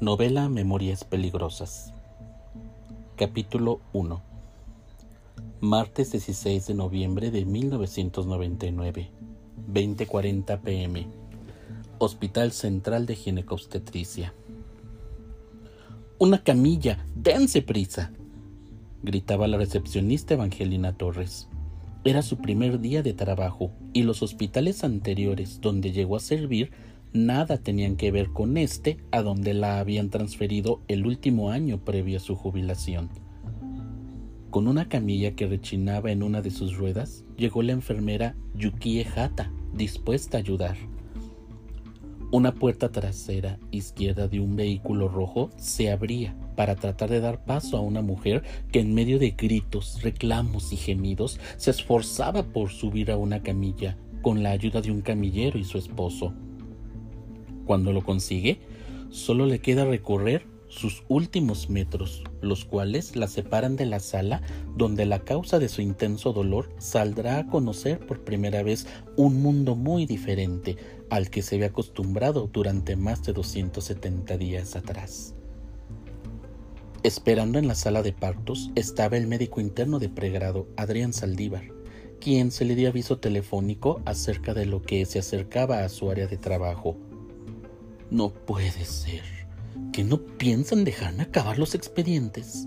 Novela Memorias Peligrosas. Capítulo 1. Martes 16 de noviembre de 1999, 20:40 pm. Hospital Central de Ginecobstetricia. Una camilla, dense prisa, gritaba la recepcionista Evangelina Torres. Era su primer día de trabajo y los hospitales anteriores donde llegó a servir nada tenían que ver con este a donde la habían transferido el último año previo a su jubilación. Con una camilla que rechinaba en una de sus ruedas, llegó la enfermera Yukie Hata, dispuesta a ayudar. Una puerta trasera izquierda de un vehículo rojo se abría para tratar de dar paso a una mujer que en medio de gritos, reclamos y gemidos se esforzaba por subir a una camilla con la ayuda de un camillero y su esposo. Cuando lo consigue, solo le queda recorrer sus últimos metros, los cuales la separan de la sala donde la causa de su intenso dolor saldrá a conocer por primera vez un mundo muy diferente al que se había acostumbrado durante más de 270 días atrás. Esperando en la sala de partos estaba el médico interno de pregrado, Adrián Saldívar, quien se le dio aviso telefónico acerca de lo que se acercaba a su área de trabajo no puede ser. ¿Que no piensan dejarme acabar los expedientes?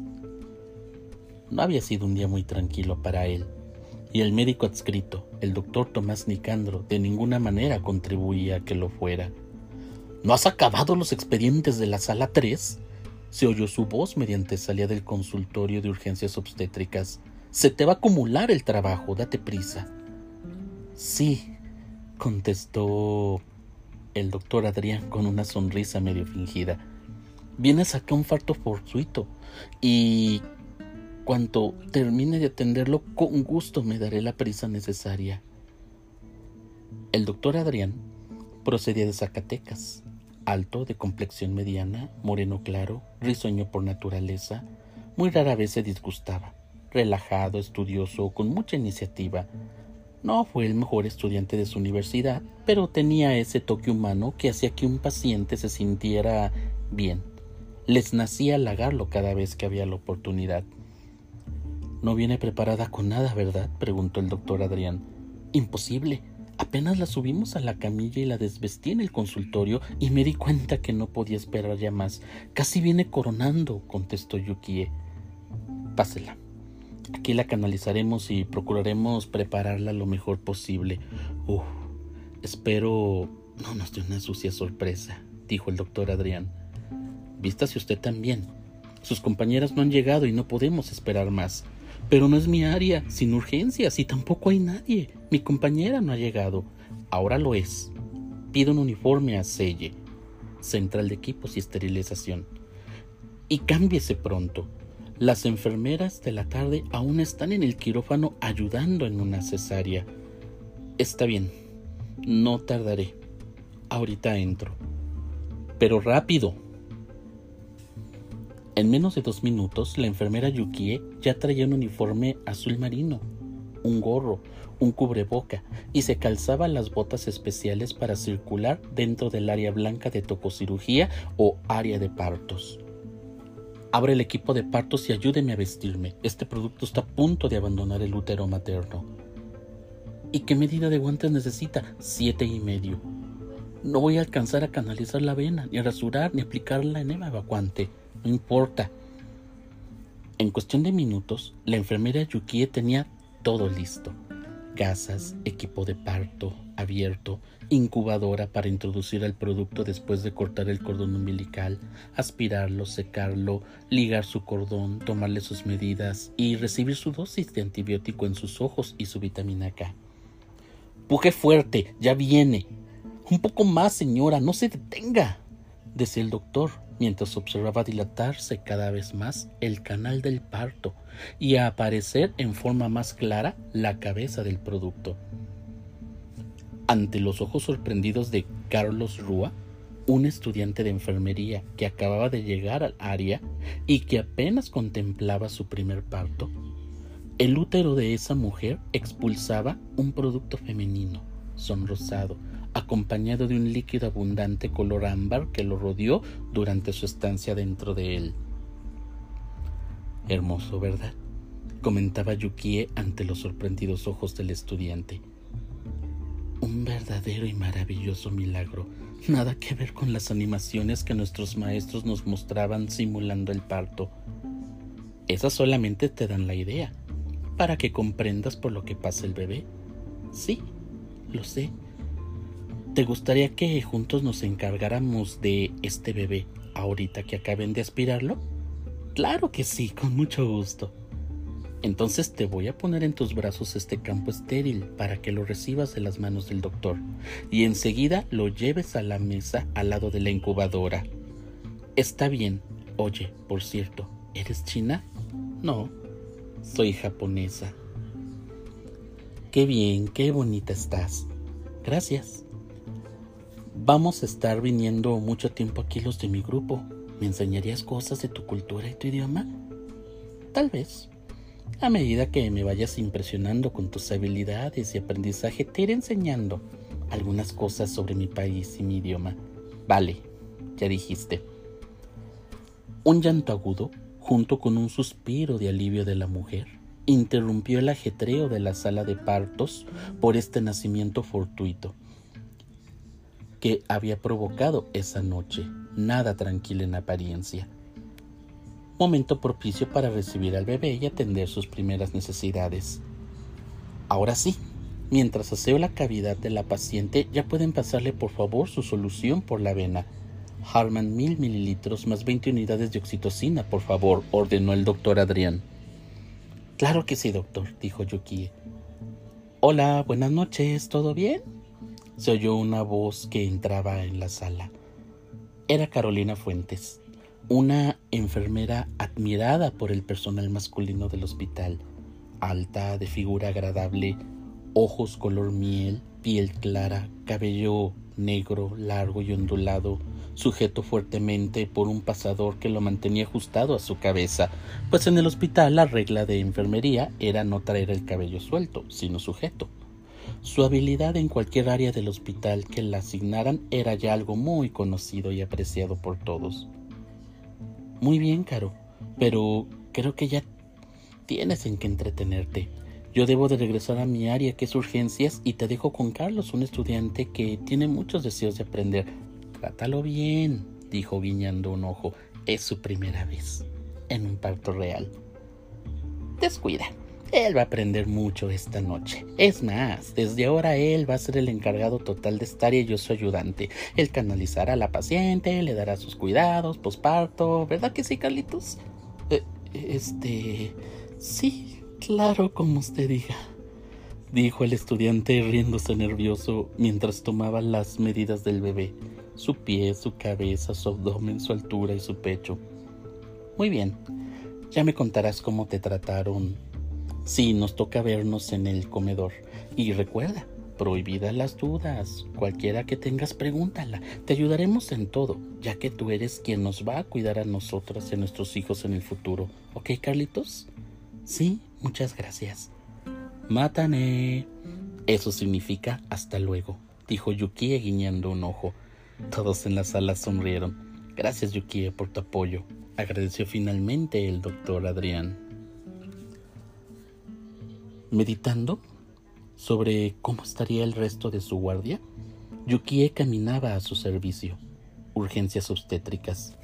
No había sido un día muy tranquilo para él, y el médico adscrito, el doctor Tomás Nicandro, de ninguna manera contribuía a que lo fuera. ¿No has acabado los expedientes de la sala 3? Se oyó su voz mediante salida del consultorio de urgencias obstétricas. Se te va a acumular el trabajo, date prisa. Sí, contestó el doctor Adrián con una sonrisa medio fingida. Vienes acá un farto fortuito y cuanto termine de atenderlo, con gusto me daré la prisa necesaria. El doctor Adrián procedía de Zacatecas, alto, de complexión mediana, moreno claro, risueño por naturaleza, muy rara vez se disgustaba, relajado, estudioso, con mucha iniciativa, no fue el mejor estudiante de su universidad, pero tenía ese toque humano que hacía que un paciente se sintiera bien. Les nacía halagarlo cada vez que había la oportunidad. No viene preparada con nada, ¿verdad? preguntó el doctor Adrián. Imposible. Apenas la subimos a la camilla y la desvestí en el consultorio y me di cuenta que no podía esperar ya más. Casi viene coronando, contestó Yukie. Pásela. Aquí la canalizaremos y procuraremos prepararla lo mejor posible. Uf, espero no nos dé una sucia sorpresa, dijo el doctor Adrián. Vístase usted también. Sus compañeras no han llegado y no podemos esperar más. Pero no es mi área, sin urgencias, y tampoco hay nadie. Mi compañera no ha llegado. Ahora lo es. Pido un uniforme a Selle, central de equipos y esterilización. Y cámbiese pronto. Las enfermeras de la tarde aún están en el quirófano ayudando en una cesárea. Está bien, no tardaré. Ahorita entro. Pero rápido. En menos de dos minutos, la enfermera Yukie ya traía un uniforme azul marino, un gorro, un cubreboca y se calzaba las botas especiales para circular dentro del área blanca de tococirugía o área de partos. Abre el equipo de partos y ayúdeme a vestirme. Este producto está a punto de abandonar el útero materno. ¿Y qué medida de guantes necesita? Siete y medio. No voy a alcanzar a canalizar la vena, ni a rasurar, ni a aplicar la enema evacuante. No importa. En cuestión de minutos, la enfermera Yukie tenía todo listo. Gasas, equipo de parto abierto, incubadora para introducir el producto después de cortar el cordón umbilical, aspirarlo, secarlo, ligar su cordón, tomarle sus medidas y recibir su dosis de antibiótico en sus ojos y su vitamina K. Puje fuerte, ya viene. Un poco más, señora, no se detenga, decía el doctor, mientras observaba dilatarse cada vez más el canal del parto y aparecer en forma más clara la cabeza del producto. Ante los ojos sorprendidos de Carlos Rúa, un estudiante de enfermería que acababa de llegar al área y que apenas contemplaba su primer parto, el útero de esa mujer expulsaba un producto femenino, sonrosado, acompañado de un líquido abundante color ámbar que lo rodeó durante su estancia dentro de él. Hermoso, ¿verdad? comentaba Yukie ante los sorprendidos ojos del estudiante. Un verdadero y maravilloso milagro, nada que ver con las animaciones que nuestros maestros nos mostraban simulando el parto. Esas solamente te dan la idea, para que comprendas por lo que pasa el bebé. Sí, lo sé. ¿Te gustaría que juntos nos encargáramos de este bebé ahorita que acaben de aspirarlo? Claro que sí, con mucho gusto. Entonces te voy a poner en tus brazos este campo estéril para que lo recibas de las manos del doctor y enseguida lo lleves a la mesa al lado de la incubadora. Está bien. Oye, por cierto, ¿eres china? No, soy japonesa. Qué bien, qué bonita estás. Gracias. Vamos a estar viniendo mucho tiempo aquí los de mi grupo. ¿Me enseñarías cosas de tu cultura y tu idioma? Tal vez. A medida que me vayas impresionando con tus habilidades y aprendizaje, te iré enseñando algunas cosas sobre mi país y mi idioma. Vale, ya dijiste. Un llanto agudo, junto con un suspiro de alivio de la mujer, interrumpió el ajetreo de la sala de partos por este nacimiento fortuito que había provocado esa noche, nada tranquila en apariencia. Momento propicio para recibir al bebé y atender sus primeras necesidades. Ahora sí, mientras aseo la cavidad de la paciente, ya pueden pasarle por favor su solución por la vena. Harman mil mililitros más 20 unidades de oxitocina, por favor, ordenó el doctor Adrián. Claro que sí, doctor, dijo Yukie. Hola, buenas noches, ¿todo bien? se oyó una voz que entraba en la sala. Era Carolina Fuentes, una enfermera admirada por el personal masculino del hospital, alta, de figura agradable, ojos color miel, piel clara, cabello negro, largo y ondulado, sujeto fuertemente por un pasador que lo mantenía ajustado a su cabeza, pues en el hospital la regla de enfermería era no traer el cabello suelto, sino sujeto. Su habilidad en cualquier área del hospital que la asignaran era ya algo muy conocido y apreciado por todos. Muy bien, Caro, pero creo que ya tienes en qué entretenerte. Yo debo de regresar a mi área que es urgencias y te dejo con Carlos, un estudiante que tiene muchos deseos de aprender. Trátalo bien, dijo guiñando un ojo. Es su primera vez en un parto real. Descuida, él va a aprender mucho esta noche. Es más, desde ahora él va a ser el encargado total de estar y yo su ayudante. Él canalizará a la paciente, le dará sus cuidados, posparto, ¿verdad que sí, Carlitos? Eh, este... Sí, claro, como usted diga. Dijo el estudiante riéndose nervioso mientras tomaba las medidas del bebé. Su pie, su cabeza, su abdomen, su altura y su pecho. Muy bien. Ya me contarás cómo te trataron Sí, nos toca vernos en el comedor. Y recuerda, prohibidas las dudas. Cualquiera que tengas, pregúntala. Te ayudaremos en todo, ya que tú eres quien nos va a cuidar a nosotras y a nuestros hijos en el futuro. ¿Ok, Carlitos? Sí, muchas gracias. Mátane. Eso significa hasta luego, dijo Yukie guiñando un ojo. Todos en la sala sonrieron. Gracias, Yukie, por tu apoyo, agradeció finalmente el doctor Adrián meditando sobre cómo estaría el resto de su guardia, Yukie caminaba a su servicio, urgencias obstétricas.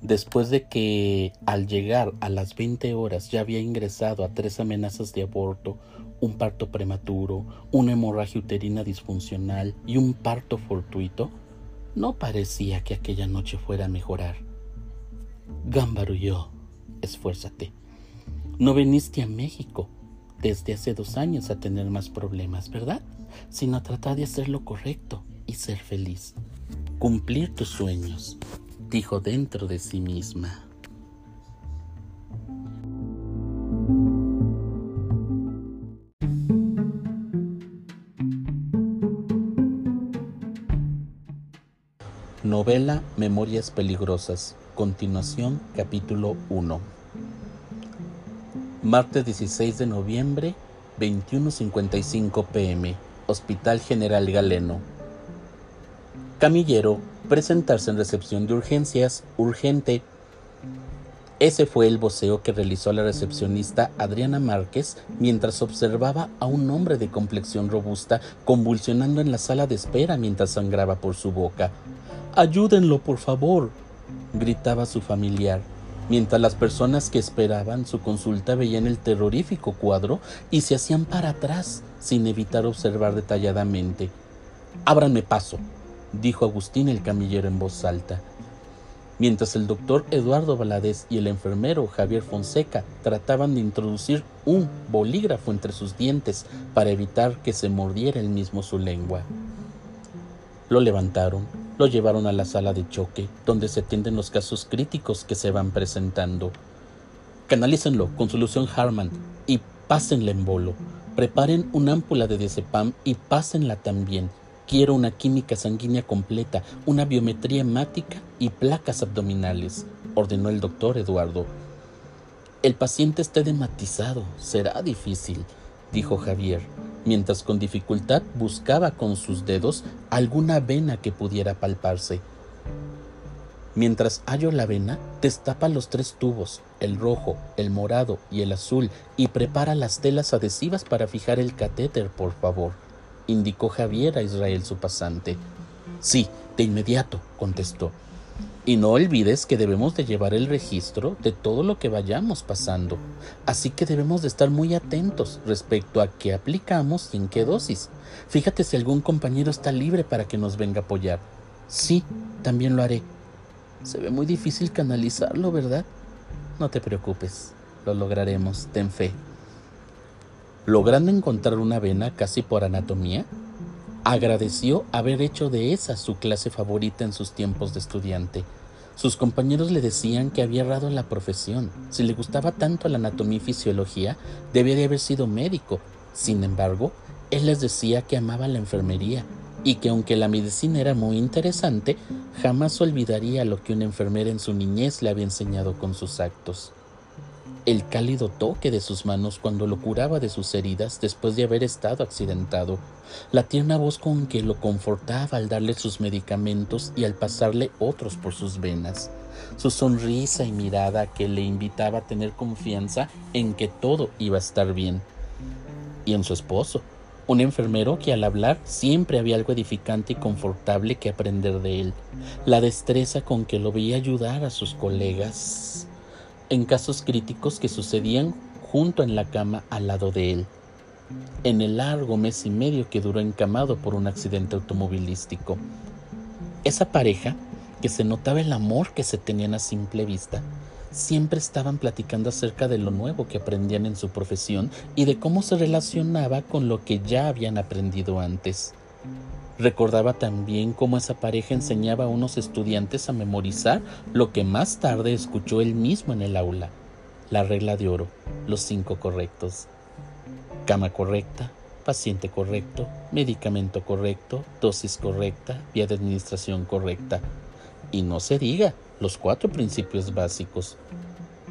Después de que al llegar a las 20 horas ya había ingresado a tres amenazas de aborto, un parto prematuro, una hemorragia uterina disfuncional y un parto fortuito, no parecía que aquella noche fuera a mejorar. yo, esfuérzate. No viniste a México desde hace dos años a tener más problemas, ¿verdad? Sino a tratar de hacer lo correcto y ser feliz. Cumplir tus sueños, dijo dentro de sí misma. Novela Memorias Peligrosas. Continuación, capítulo 1. Martes 16 de noviembre, 21.55 pm, Hospital General Galeno. Camillero, presentarse en recepción de urgencias, urgente. Ese fue el voceo que realizó la recepcionista Adriana Márquez mientras observaba a un hombre de complexión robusta convulsionando en la sala de espera mientras sangraba por su boca. Ayúdenlo, por favor, gritaba su familiar, mientras las personas que esperaban su consulta veían el terrorífico cuadro y se hacían para atrás sin evitar observar detalladamente. Ábranme paso, dijo Agustín el camillero en voz alta mientras el doctor Eduardo Valadez y el enfermero Javier Fonseca trataban de introducir un bolígrafo entre sus dientes para evitar que se mordiera él mismo su lengua. Lo levantaron, lo llevaron a la sala de choque, donde se atienden los casos críticos que se van presentando. Canalícenlo con solución Harman y pásenle en bolo. Preparen una ámpula de diazepam y pásenla también Quiero una química sanguínea completa, una biometría hemática y placas abdominales, ordenó el doctor Eduardo. El paciente está edematizado, será difícil, dijo Javier, mientras con dificultad buscaba con sus dedos alguna vena que pudiera palparse. Mientras hallo la vena, destapa los tres tubos, el rojo, el morado y el azul, y prepara las telas adhesivas para fijar el catéter, por favor indicó Javier a Israel su pasante. Sí, de inmediato, contestó. Y no olvides que debemos de llevar el registro de todo lo que vayamos pasando. Así que debemos de estar muy atentos respecto a qué aplicamos y en qué dosis. Fíjate si algún compañero está libre para que nos venga a apoyar. Sí, también lo haré. Se ve muy difícil canalizarlo, ¿verdad? No te preocupes, lo lograremos, ten fe logrando encontrar una vena casi por anatomía, agradeció haber hecho de esa su clase favorita en sus tiempos de estudiante. Sus compañeros le decían que había errado la profesión. Si le gustaba tanto la anatomía y fisiología, debía de haber sido médico. Sin embargo, él les decía que amaba la enfermería y que aunque la medicina era muy interesante, jamás olvidaría lo que una enfermera en su niñez le había enseñado con sus actos el cálido toque de sus manos cuando lo curaba de sus heridas después de haber estado accidentado, la tierna voz con que lo confortaba al darle sus medicamentos y al pasarle otros por sus venas, su sonrisa y mirada que le invitaba a tener confianza en que todo iba a estar bien, y en su esposo, un enfermero que al hablar siempre había algo edificante y confortable que aprender de él, la destreza con que lo veía ayudar a sus colegas en casos críticos que sucedían junto en la cama al lado de él, en el largo mes y medio que duró encamado por un accidente automovilístico. Esa pareja, que se notaba el amor que se tenían a simple vista, siempre estaban platicando acerca de lo nuevo que aprendían en su profesión y de cómo se relacionaba con lo que ya habían aprendido antes. Recordaba también cómo esa pareja enseñaba a unos estudiantes a memorizar lo que más tarde escuchó él mismo en el aula, la regla de oro, los cinco correctos. Cama correcta, paciente correcto, medicamento correcto, dosis correcta, vía de administración correcta. Y no se diga, los cuatro principios básicos.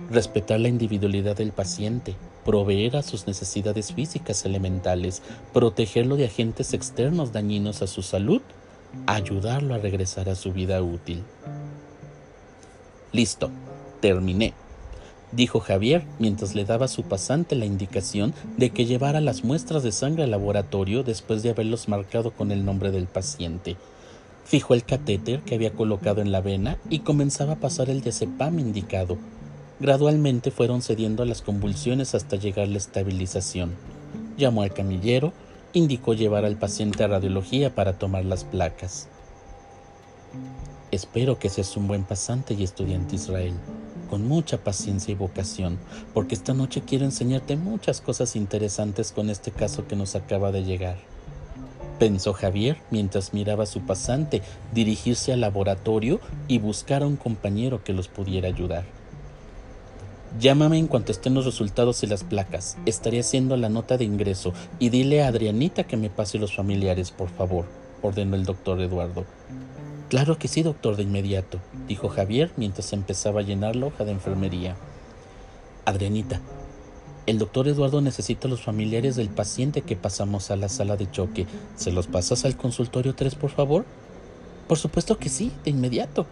Respetar la individualidad del paciente, proveer a sus necesidades físicas elementales, protegerlo de agentes externos dañinos a su salud, ayudarlo a regresar a su vida útil. Listo, terminé, dijo Javier mientras le daba a su pasante la indicación de que llevara las muestras de sangre al laboratorio después de haberlos marcado con el nombre del paciente. Fijó el catéter que había colocado en la vena y comenzaba a pasar el diazepam indicado, Gradualmente fueron cediendo a las convulsiones hasta llegar la estabilización. Llamó al camillero, indicó llevar al paciente a radiología para tomar las placas. Espero que seas un buen pasante y estudiante Israel, con mucha paciencia y vocación, porque esta noche quiero enseñarte muchas cosas interesantes con este caso que nos acaba de llegar. Pensó Javier mientras miraba a su pasante dirigirse al laboratorio y buscar a un compañero que los pudiera ayudar. Llámame en cuanto estén los resultados y las placas. Estaré haciendo la nota de ingreso y dile a Adrianita que me pase los familiares, por favor, ordenó el doctor Eduardo. Claro que sí, doctor, de inmediato, dijo Javier mientras empezaba a llenar la hoja de enfermería. Adrianita, el doctor Eduardo necesita los familiares del paciente que pasamos a la sala de choque. ¿Se los pasas al consultorio 3, por favor? Por supuesto que sí, de inmediato.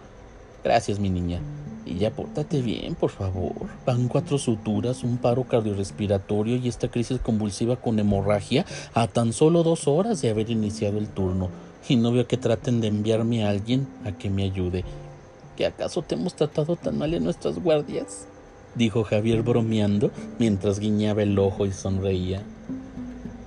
Gracias, mi niña. Y ya pórtate bien, por favor. Van cuatro suturas, un paro cardiorrespiratorio y esta crisis convulsiva con hemorragia a tan solo dos horas de haber iniciado el turno. Y no veo que traten de enviarme a alguien a que me ayude. ¿Que acaso te hemos tratado tan mal en nuestras guardias? dijo Javier bromeando mientras guiñaba el ojo y sonreía.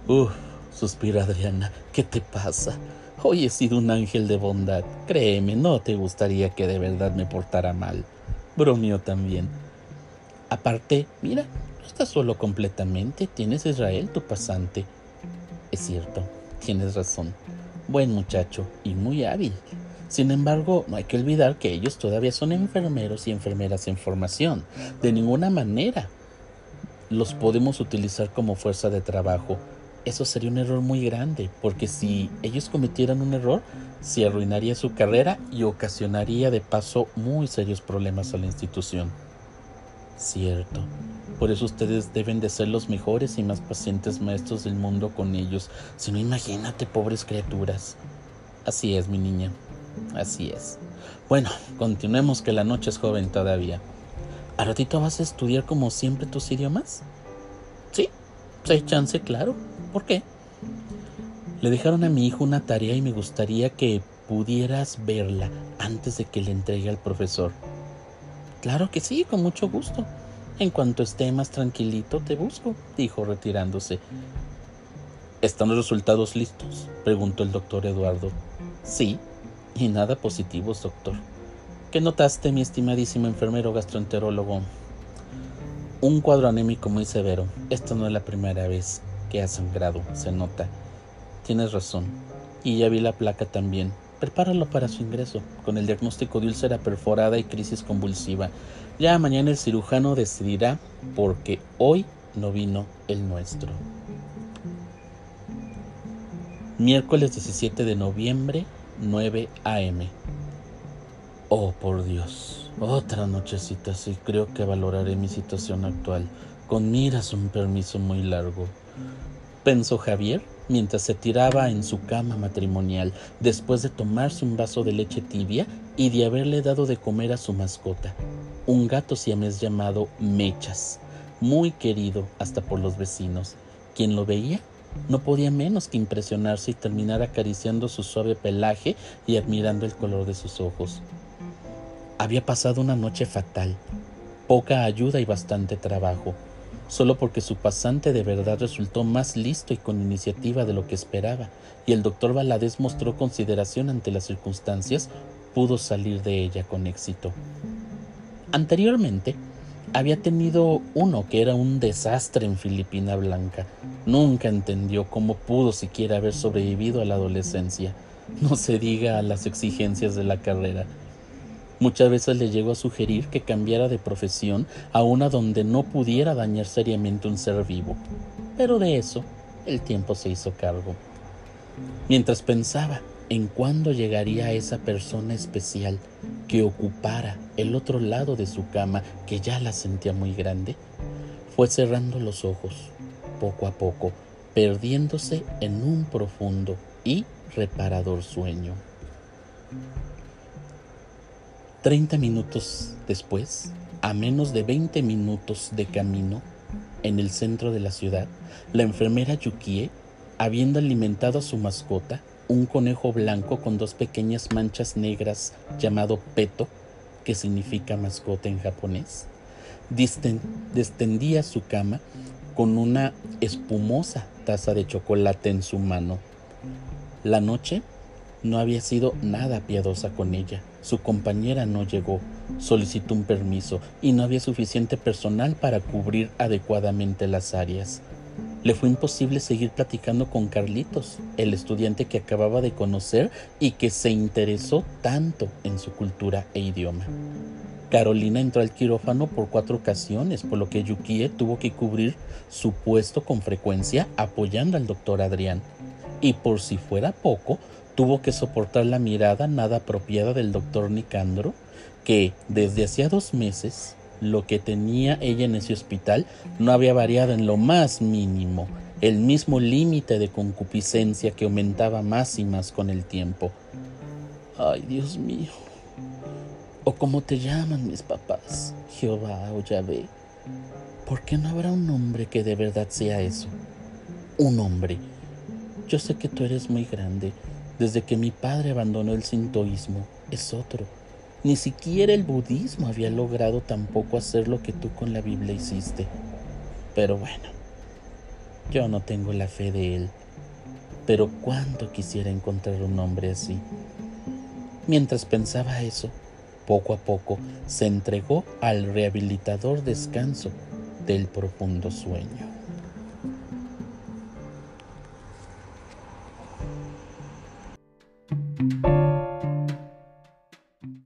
Uf, suspira Adriana, ¿qué te pasa? Hoy he sido un ángel de bondad. Créeme, no te gustaría que de verdad me portara mal. Bromeó también. Aparte, mira, no estás solo completamente. Tienes Israel, tu pasante. Es cierto, tienes razón. Buen muchacho y muy hábil. Sin embargo, no hay que olvidar que ellos todavía son enfermeros y enfermeras en formación. De ninguna manera los podemos utilizar como fuerza de trabajo eso sería un error muy grande, porque si ellos cometieran un error, se arruinaría su carrera y ocasionaría de paso muy serios problemas a la institución. Cierto. Por eso ustedes deben de ser los mejores y más pacientes maestros del mundo con ellos. Si no, imagínate, pobres criaturas. Así es, mi niña. Así es. Bueno, continuemos que la noche es joven todavía. ¿A ratito vas a estudiar como siempre tus idiomas? Sí, hay chance, claro. ¿Por qué? Le dejaron a mi hijo una tarea y me gustaría que pudieras verla antes de que le entregue al profesor. Claro que sí, con mucho gusto. En cuanto esté más tranquilito, te busco, dijo retirándose. ¿Están los resultados listos? preguntó el doctor Eduardo. Sí, y nada positivos, doctor. ¿Qué notaste, mi estimadísimo enfermero gastroenterólogo? Un cuadro anémico muy severo. Esto no es la primera vez que ha sangrado, se nota. Tienes razón. Y ya vi la placa también. Prepáralo para su ingreso, con el diagnóstico de úlcera perforada y crisis convulsiva. Ya mañana el cirujano decidirá porque hoy no vino el nuestro. Miércoles 17 de noviembre, 9 a.m. Oh, por Dios. Otra nochecita, sí creo que valoraré mi situación actual. Con miras un permiso muy largo pensó Javier mientras se tiraba en su cama matrimonial después de tomarse un vaso de leche tibia y de haberle dado de comer a su mascota, un gato siamés llamado Mechas, muy querido hasta por los vecinos. Quien lo veía no podía menos que impresionarse y terminar acariciando su suave pelaje y admirando el color de sus ojos. Había pasado una noche fatal, poca ayuda y bastante trabajo solo porque su pasante de verdad resultó más listo y con iniciativa de lo que esperaba, y el doctor Valadez mostró consideración ante las circunstancias, pudo salir de ella con éxito. Anteriormente, había tenido uno que era un desastre en Filipina Blanca. Nunca entendió cómo pudo siquiera haber sobrevivido a la adolescencia, no se diga a las exigencias de la carrera. Muchas veces le llegó a sugerir que cambiara de profesión a una donde no pudiera dañar seriamente un ser vivo, pero de eso el tiempo se hizo cargo. Mientras pensaba en cuándo llegaría esa persona especial que ocupara el otro lado de su cama, que ya la sentía muy grande, fue cerrando los ojos, poco a poco, perdiéndose en un profundo y reparador sueño. Treinta minutos después, a menos de veinte minutos de camino, en el centro de la ciudad, la enfermera Yukie, habiendo alimentado a su mascota, un conejo blanco con dos pequeñas manchas negras llamado peto, que significa mascota en japonés, destendía su cama con una espumosa taza de chocolate en su mano. La noche no había sido nada piadosa con ella. Su compañera no llegó, solicitó un permiso y no había suficiente personal para cubrir adecuadamente las áreas. Le fue imposible seguir platicando con Carlitos, el estudiante que acababa de conocer y que se interesó tanto en su cultura e idioma. Carolina entró al quirófano por cuatro ocasiones, por lo que Yukie tuvo que cubrir su puesto con frecuencia apoyando al doctor Adrián. Y por si fuera poco, tuvo que soportar la mirada nada apropiada del doctor Nicandro, que desde hacía dos meses lo que tenía ella en ese hospital no había variado en lo más mínimo, el mismo límite de concupiscencia que aumentaba más y más con el tiempo. Ay, Dios mío. O como te llaman mis papás, Jehová o Yahvé. ¿Por qué no habrá un hombre que de verdad sea eso? Un hombre. Yo sé que tú eres muy grande. Desde que mi padre abandonó el sintoísmo, es otro. Ni siquiera el budismo había logrado tampoco hacer lo que tú con la Biblia hiciste. Pero bueno, yo no tengo la fe de él. Pero cuánto quisiera encontrar un hombre así. Mientras pensaba eso, poco a poco se entregó al rehabilitador descanso del profundo sueño.